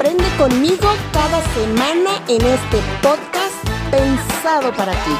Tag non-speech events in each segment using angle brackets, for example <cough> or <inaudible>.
Aprende conmigo cada semana en este podcast pensado para ti.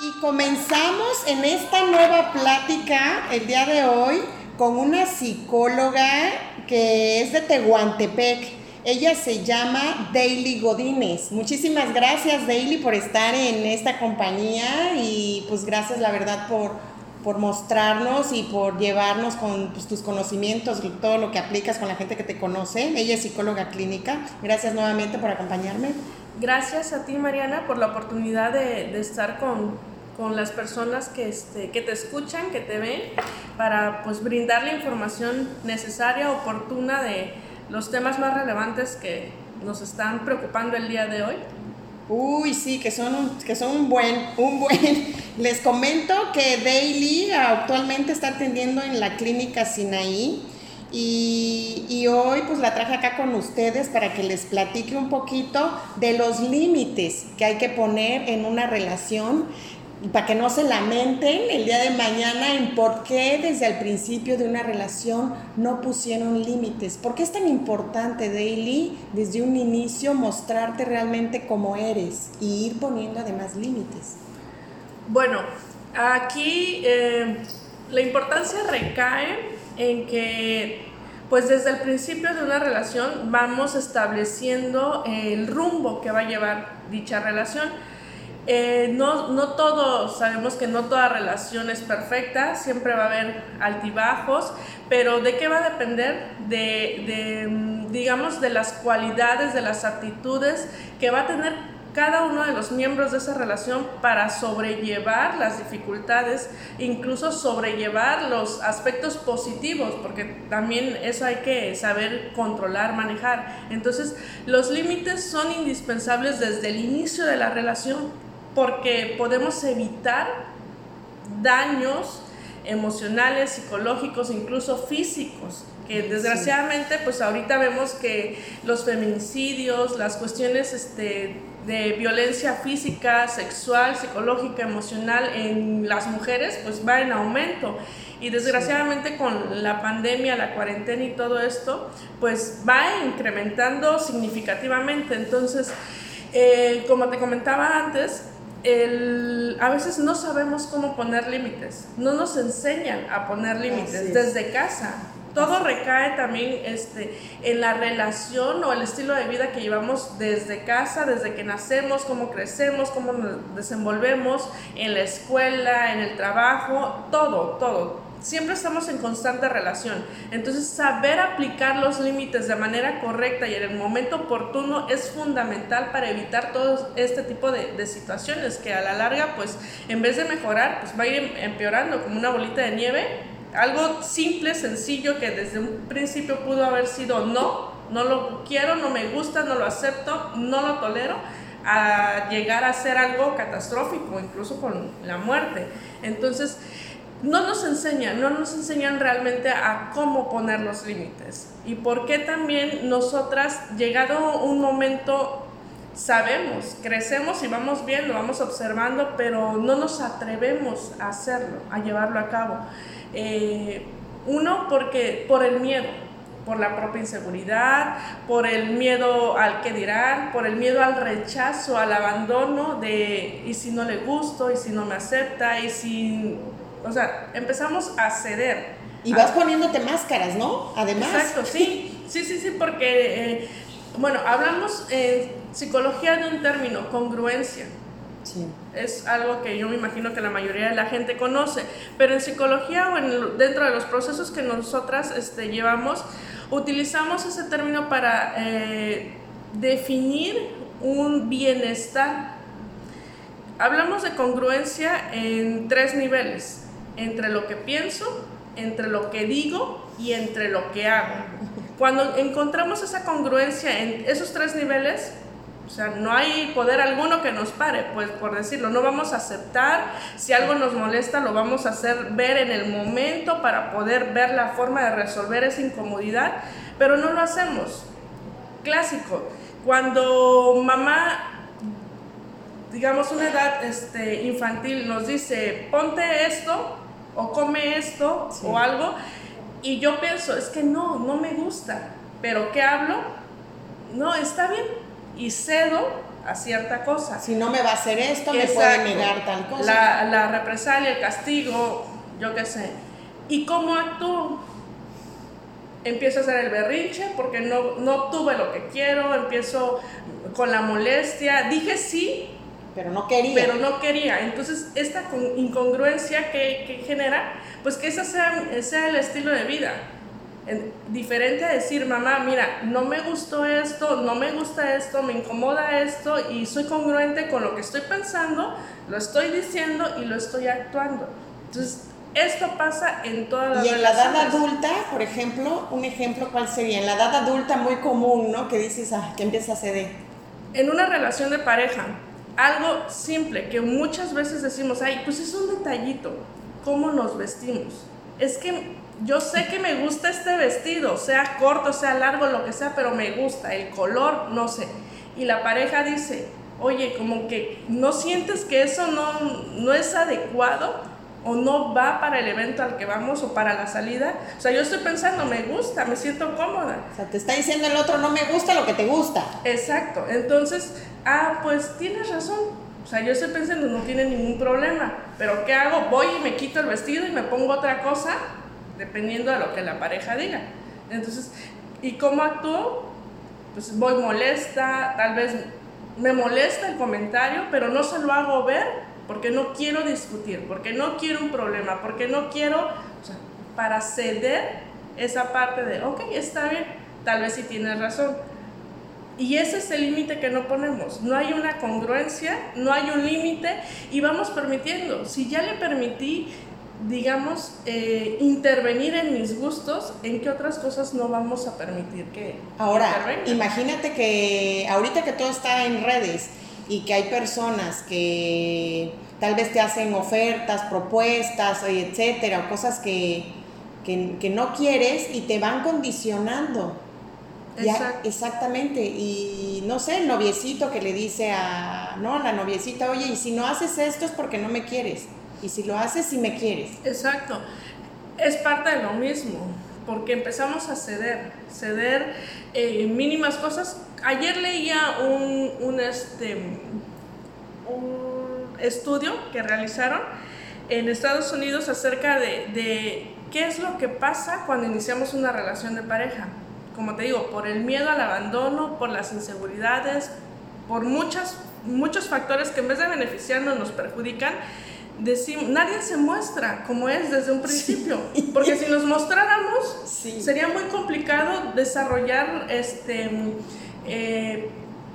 Y comenzamos en esta nueva plática el día de hoy con una psicóloga que es de Tehuantepec. Ella se llama Daily Godínez. Muchísimas gracias, Daily, por estar en esta compañía y pues gracias, la verdad, por por mostrarnos y por llevarnos con pues, tus conocimientos, todo lo que aplicas con la gente que te conoce. Ella es psicóloga clínica. Gracias nuevamente por acompañarme. Gracias a ti, Mariana, por la oportunidad de, de estar con, con, las personas que, este, que te escuchan, que te ven, para pues, brindar la información necesaria, oportuna de los temas más relevantes que nos están preocupando el día de hoy. Uy, sí, que son un, que son un buen, un buen. <laughs> Les comento que Daily actualmente está atendiendo en la clínica Sinaí y, y, hoy pues la traje acá con ustedes para que les platique un poquito de los límites que hay que poner en una relación para que no se lamenten el día de mañana en por qué desde el principio de una relación no pusieron límites. ¿Por qué es tan importante, Daily, desde un inicio mostrarte realmente como eres y ir poniendo además límites? Bueno, aquí eh, la importancia recae en que pues desde el principio de una relación vamos estableciendo el rumbo que va a llevar dicha relación eh, no, no todos, sabemos que no toda relación es perfecta, siempre va a haber altibajos, pero ¿de qué va a depender? De, de, mm, digamos, de las cualidades, de las actitudes que va a tener cada uno de los miembros de esa relación para sobrellevar las dificultades, incluso sobrellevar los aspectos positivos, porque también eso hay que saber controlar, manejar. Entonces, los límites son indispensables desde el inicio de la relación porque podemos evitar daños emocionales, psicológicos, incluso físicos, que desgraciadamente pues ahorita vemos que los feminicidios, las cuestiones este, de violencia física, sexual, psicológica, emocional en las mujeres pues va en aumento. Y desgraciadamente con la pandemia, la cuarentena y todo esto pues va incrementando significativamente. Entonces, eh, como te comentaba antes, el, a veces no sabemos cómo poner límites, no nos enseñan a poner límites desde casa. Todo recae también este, en la relación o el estilo de vida que llevamos desde casa, desde que nacemos, cómo crecemos, cómo nos desenvolvemos en la escuela, en el trabajo, todo, todo siempre estamos en constante relación. Entonces, saber aplicar los límites de manera correcta y en el momento oportuno es fundamental para evitar todo este tipo de, situaciones que a la larga, pues, en vez de mejorar, pues va a ir empeorando como una bolita de nieve. Algo simple, sencillo, que desde un principio pudo haber sido no, no lo quiero, no me gusta, no lo acepto, no lo tolero, a llegar a ser algo catastrófico, incluso con la muerte. Entonces, no nos enseñan, no nos enseñan realmente a cómo poner los límites. Y por qué también nosotras, llegado un momento, sabemos, crecemos y vamos viendo, vamos observando, pero no nos atrevemos a hacerlo, a llevarlo a cabo. Eh, uno, porque por el miedo, por la propia inseguridad, por el miedo al que dirán, por el miedo al rechazo, al abandono de y si no le gusto, y si no me acepta, y si o sea, empezamos a ceder. Y vas poniéndote máscaras, ¿no? Además. Exacto, sí, sí, sí, sí, porque, eh, bueno, hablamos en psicología de un término, congruencia. Sí. Es algo que yo me imagino que la mayoría de la gente conoce, pero en psicología o en, dentro de los procesos que nosotras este, llevamos, utilizamos ese término para eh, definir un bienestar. Hablamos de congruencia en tres niveles entre lo que pienso, entre lo que digo y entre lo que hago. Cuando encontramos esa congruencia en esos tres niveles, o sea, no hay poder alguno que nos pare, pues por decirlo, no vamos a aceptar, si algo nos molesta, lo vamos a hacer ver en el momento para poder ver la forma de resolver esa incomodidad, pero no lo hacemos. Clásico, cuando mamá, digamos una edad este, infantil, nos dice, ponte esto o come esto o algo, y yo pienso, es que no, no me gusta, pero ¿qué hablo? No, está bien, y cedo a cierta cosa. Si no me va a hacer esto, me puede negar tal cosa. La, la represalia, el castigo, yo qué sé. ¿Y cómo actúo? Empiezo a hacer el berrinche porque no, no obtuve lo que quiero, empiezo con la molestia, dije sí, pero no quería. Pero no quería. Entonces, esta incongruencia que, que genera, pues que ese sea, sea el estilo de vida diferente a decir, mamá, mira, no me gustó esto, no me gusta esto, me incomoda esto y soy congruente con lo que estoy pensando, lo estoy diciendo y lo estoy actuando. Entonces, esto pasa en todas las Y en la edad adulta, por ejemplo, un ejemplo, ¿cuál sería? En la edad adulta muy común, ¿no? Que dices, ah, que empieza a ceder. En una relación de pareja, algo simple que muchas veces decimos, ay, pues es un detallito, ¿cómo nos vestimos? Es que yo sé que me gusta este vestido, sea corto, sea largo, lo que sea, pero me gusta, el color, no sé. Y la pareja dice, oye, como que no sientes que eso no, no es adecuado o no va para el evento al que vamos o para la salida. O sea, yo estoy pensando, me gusta, me siento cómoda. O sea, te está diciendo el otro, no me gusta lo que te gusta. Exacto. Entonces, ah, pues tienes razón. O sea, yo estoy pensando, no tiene ningún problema. Pero ¿qué hago? Voy y me quito el vestido y me pongo otra cosa dependiendo de lo que la pareja diga. Entonces, ¿y cómo actúo? Pues voy molesta, tal vez me molesta el comentario, pero no se lo hago ver porque no quiero discutir, porque no quiero un problema, porque no quiero, o sea, para ceder esa parte de, ok, está bien, tal vez sí tienes razón. Y ese es el límite que no ponemos. No hay una congruencia, no hay un límite y vamos permitiendo. Si ya le permití digamos, eh, intervenir en mis gustos, ¿en qué otras cosas no vamos a permitir que Ahora, imagínate que ahorita que todo está en redes y que hay personas que tal vez te hacen ofertas, propuestas, etcétera, o cosas que, que, no quieres y te van condicionando. exactamente. Y no sé, el noviecito que le dice a, no, la noviecita, oye, y si no haces esto es porque no me quieres y si lo haces, si me quieres. Exacto. Es parte de lo mismo, porque empezamos a ceder, ceder eh, mínimas cosas. Ayer leía un, un, este, un estudio que realizaron en Estados Unidos acerca de, de qué es lo que pasa cuando iniciamos una relación de pareja. Como te digo, por el miedo al abandono, por las inseguridades, por muchas, muchos factores que en vez de beneficiarnos nos perjudican decimos, nadie se muestra como es desde un principio, <laughs> porque si nos mostráramos, sería muy complicado desarrollar este, eh,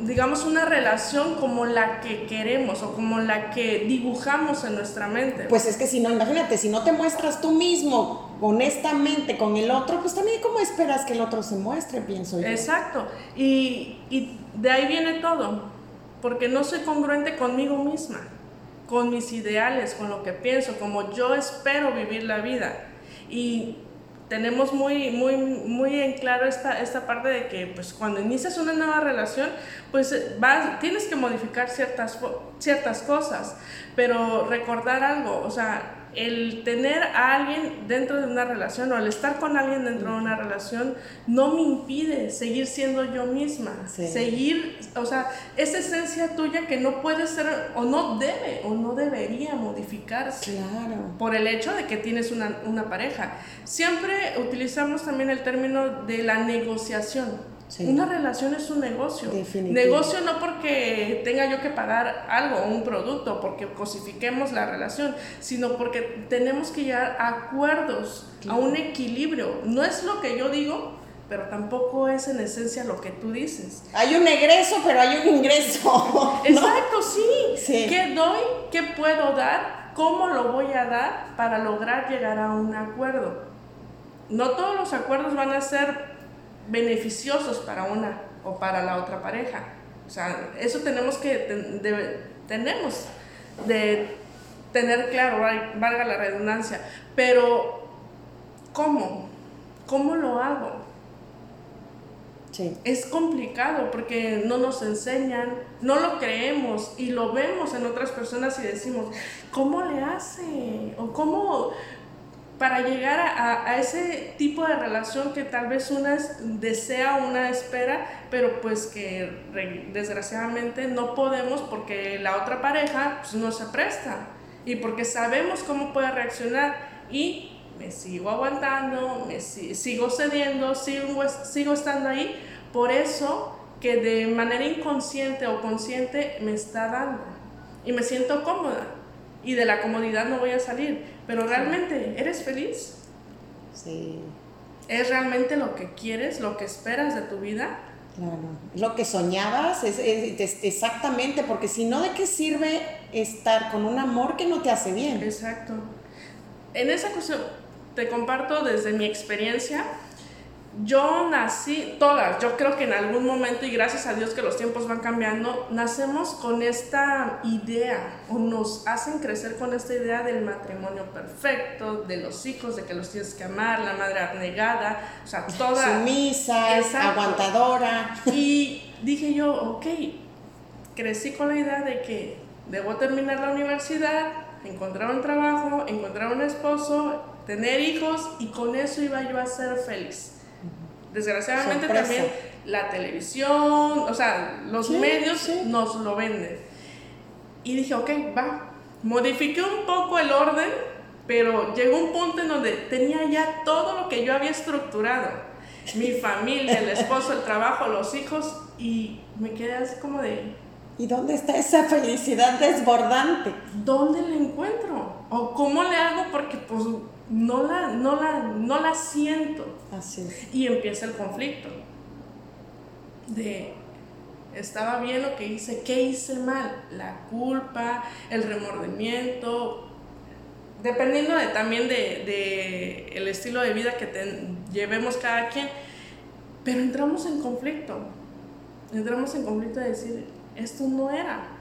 digamos, una relación como la que queremos o como la que dibujamos en nuestra mente. Pues es que si no, imagínate, si no te muestras tú mismo honestamente con el otro, pues también cómo esperas que el otro se muestre, pienso yo. Exacto, y, y de ahí viene todo, porque no soy congruente conmigo misma con mis ideales, con lo que pienso, como yo espero vivir la vida. Y tenemos muy, muy, muy en claro esta, esta parte de que pues, cuando inicias una nueva relación, pues vas, tienes que modificar ciertas, ciertas cosas, pero recordar algo, o sea, el tener a alguien dentro de una relación o el estar con alguien dentro de una relación no me impide seguir siendo yo misma, seguir, o sea, esa esencia tuya que no puede ser o no debe o no debería modificarse claro. por el hecho de que tienes una, una pareja. Siempre utilizamos también el término de la negociación una relación es un negocio. Negocio no porque tenga yo que pagar algo un producto, porque cosifiquemos la relación, sino porque tenemos que llegar a acuerdos, a un equilibrio. No es lo que yo digo, pero tampoco es en esencia lo que tú dices. Hay un egreso, pero hay un ingreso. <laughs> Exacto, sí. sí. ¿Qué doy? ¿Qué puedo dar? ¿Cómo lo voy a dar para lograr llegar a un acuerdo? no todos los acuerdos van a ser beneficiosos para una o para la otra pareja. O sea, eso tenemos que, tenemos de tener claro, valga la redundancia, pero ¿cómo? ¿Cómo lo hago? Es complicado porque no nos enseñan, no lo creemos y lo vemos en otras personas y decimos, ¿cómo le hace? ¿O cómo para llegar a, ese tipo de relación que tal vez una desea, una espera, pero pues que desgraciadamente no podemos porque la otra pareja pues, no se presta y porque sabemos cómo puede reaccionar y me sigo aguantando, me sigo cediendo, sigo, sigo estando ahí, por eso que de manera inconsciente o consciente me está dando y me siento cómoda y de la comodidad no voy a salir, pero realmente eres feliz. Sí. ¿Es realmente lo que quieres, lo que esperas de tu vida? Claro, lo que soñabas, es, exactamente, porque si no, ¿de qué sirve estar con un amor que no te hace bien? Exacto. En esa cuestión, te comparto desde mi experiencia, yo nací, todas, yo creo que en algún momento, y gracias a Dios que los tiempos van cambiando, nacemos con esta idea, o nos hacen crecer con esta idea del matrimonio perfecto, de los hijos, de que los tienes que amar, la madre abnegada, o sea, toda... Sumisa, aguantadora. Y dije yo, ok, crecí con la idea de que debo terminar la universidad, encontrar un trabajo, encontrar un esposo, tener hijos, y con eso iba yo a ser feliz Desgraciadamente también la televisión, o sea, los medios nos lo venden. Y dije, ok, va. Modifiqué un poco el orden, pero llegó un punto en donde tenía ya todo lo que yo había estructurado. Mi <laughs> familia, el esposo, el trabajo, los hijos, y me quedé así como de... ¿Y dónde está esa felicidad desbordante? ¿Dónde la encuentro? ¿O cómo le hago? Porque pues no la, no la, no la siento. Así Y empieza el conflicto de, estaba bien lo que hice, ¿qué hice mal? La culpa, el remordimiento, dependiendo de, también de, el estilo de vida que llevemos cada quien, pero entramos en conflicto, entramos en conflicto de decir, esto no era,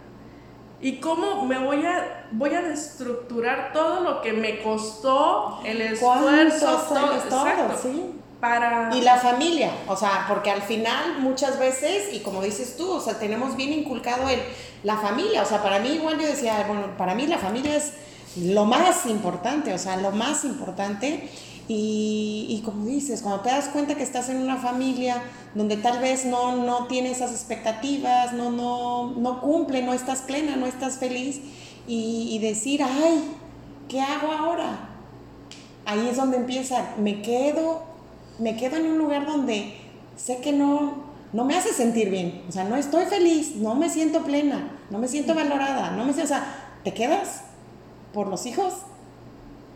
¿Y cómo me voy a, voy a destructurar todo lo que me costó, el esfuerzo, todo, todo sí. Para... Y la familia, o sea, porque al final muchas veces, y como dices tú, o sea, tenemos bien inculcado el, la familia, o sea, para mí igual yo decía, bueno, para mí la familia es lo más importante, o sea, lo más importante. Y, y, como dices, cuando te das cuenta que estás en una familia donde tal vez no, no tiene esas expectativas, no, no, no cumple, no estás plena, no estás feliz, y, y decir, ay, ¿qué hago ahora? Ahí es donde empieza, me quedo, me quedo en un lugar donde sé que no, no me hace sentir bien, o sea, no estoy feliz, no me siento plena, no me siento valorada, no me siento, o sea, ¿te quedas por los hijos?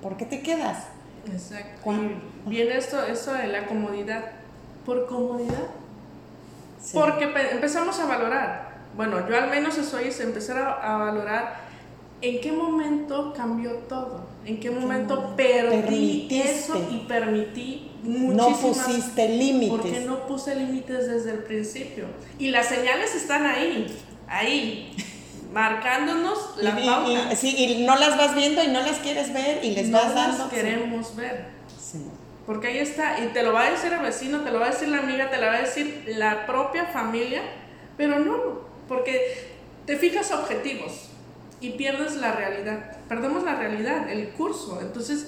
¿Por qué te quedas? Exacto. viene esto, esto de la comodidad. ¿Por comodidad? Porque empezamos a valorar. Bueno, yo al menos eso hice, empezar a, valorar en qué momento cambió todo, en qué momento perdí eso y permití muchísimas... No pusiste límites. Porque no puse límites desde el principio. Y las señales están ahí, ahí marcándonos la pauta. Y, sí, y no las vas viendo y no las quieres ver y les vas dando. Las queremos ver. Porque ahí está, y te lo va a decir el vecino, te lo va a decir la amiga, te lo va a decir la propia familia, pero no, porque te fijas objetivos y pierdes la realidad, perdemos la realidad, el curso. Entonces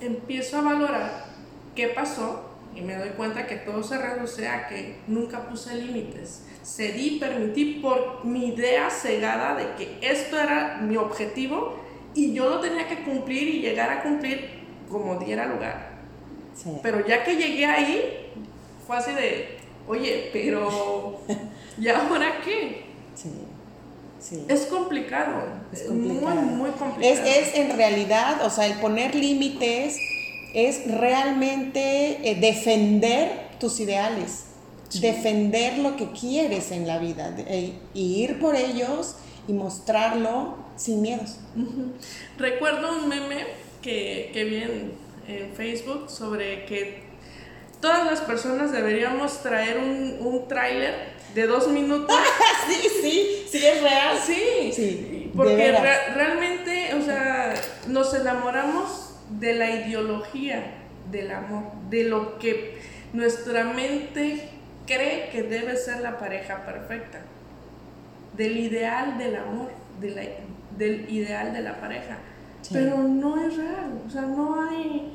empiezo a valorar qué pasó y me doy cuenta que todo se reduce a que nunca puse límites cedí, permití por mi idea cegada de que esto era mi objetivo y yo lo tenía que cumplir y llegar a cumplir como diera lugar. Pero ya que llegué ahí, fue así de, oye, pero <laughs> ¿y ahora qué? Es complicado, es muy, muy complicado. Es, es, en realidad, o sea, el poner límites es realmente eh, defender tus ideales defender lo que quieres en la vida e, y ir por ellos y mostrarlo sin miedos. Recuerdo un meme que, que vi en Facebook sobre que todas las personas deberíamos traer un, un tráiler de dos minutos. <laughs> sí, sí, sí es real. Sí, sí porque realmente, o sea, nos enamoramos de la ideología del amor, de lo que nuestra mente cree que debe ser la pareja perfecta, del ideal del amor, del ideal de la pareja. Pero no es real, o sea, no hay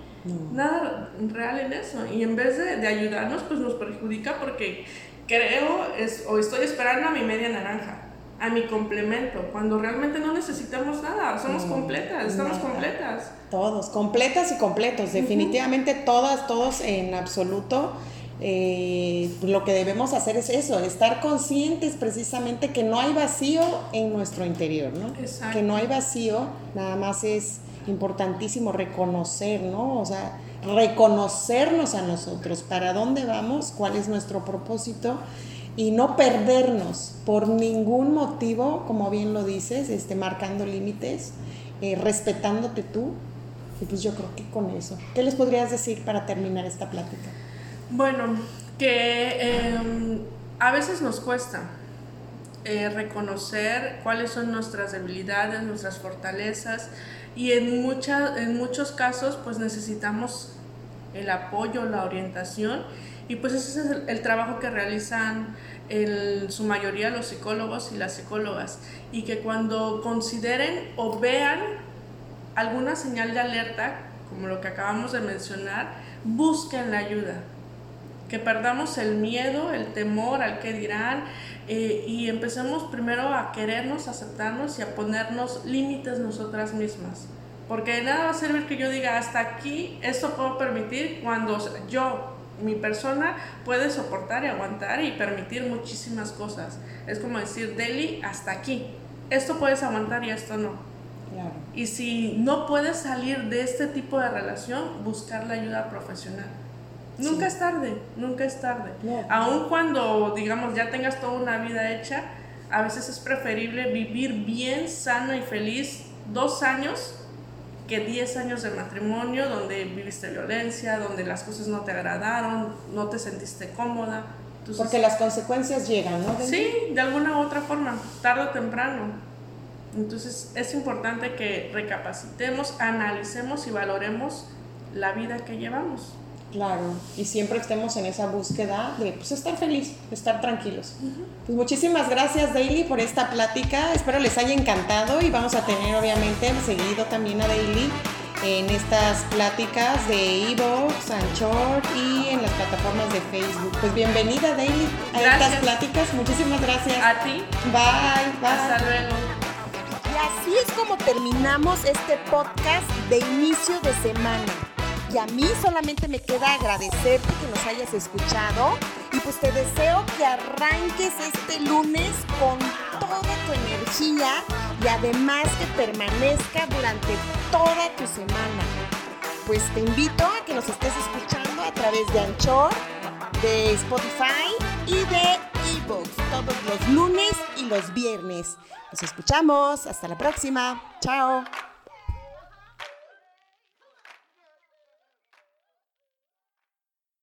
nada real en eso. Y en vez de, de, ayudarnos, pues nos perjudica porque creo es, o estoy esperando a mi media naranja a mi complemento, cuando realmente no necesitamos nada, somos completas, estamos completas. Todos, completas y completos, definitivamente todas, todos en absoluto. Eh, lo que debemos hacer es eso, estar conscientes precisamente que no hay vacío en nuestro interior, ¿no? Que no hay vacío, nada más es importantísimo reconocer, ¿no? O sea, reconocernos a nosotros, para dónde vamos, cuál es nuestro propósito y no perdernos por ningún motivo, como bien lo dices, este, marcando límites, eh, respetándote tú. Y pues yo creo que con eso. ¿Qué les podrías decir para terminar esta plática? Bueno, que em, a veces nos cuesta eh, reconocer cuáles son nuestras debilidades, nuestras fortalezas y en, muchas en muchos casos pues necesitamos el apoyo, la orientación y pues ese es el, trabajo que realizan en su mayoría los psicólogos y las psicólogas. Y que cuando consideren o vean alguna señal de alerta, como lo que acabamos de mencionar, busquen la ayuda. Que perdamos el miedo, el temor al que dirán eh, y empecemos primero a querernos, aceptarnos y a ponernos límites nosotras mismas. Porque de nada va a servir que yo diga hasta aquí, esto puedo permitir cuando yo mi persona puede soportar y aguantar y permitir muchísimas cosas. Es como decir, Deli, hasta aquí. Esto puedes aguantar y esto no. Y si no puedes salir de este tipo de relación, buscar la ayuda profesional. Nunca es tarde, nunca es tarde. Aun cuando, digamos, ya tengas toda una vida hecha, a veces es preferible vivir bien, sano y feliz dos años que 10 años de matrimonio donde viviste violencia, donde las cosas no te agradaron, no te sentiste cómoda. Porque las consecuencias llegan, ¿no? Sí, de alguna u otra forma, tarde o temprano. Entonces es importante que recapacitemos, analicemos y valoremos la vida que llevamos. Claro, y siempre estemos en esa búsqueda de pues, estar feliz, estar tranquilos. Pues muchísimas gracias Daily por esta plática, espero les haya encantado y vamos a tener obviamente seguido también a Daily en estas pláticas de Evox, Anchor y en las plataformas de Facebook. Pues bienvenida Daily a estas pláticas, muchísimas gracias. A ti. Bye, bye. Hasta luego. Y así es como terminamos este podcast de inicio de semana. Y a mí solamente me queda agradecerte que nos hayas escuchado y pues te deseo que arranques este lunes con toda tu energía y además que permanezca durante toda tu semana. Pues te invito a que nos estés escuchando a través de Anchor, de Spotify y de eBooks todos los lunes y los viernes. Nos escuchamos. Hasta la próxima. Chao.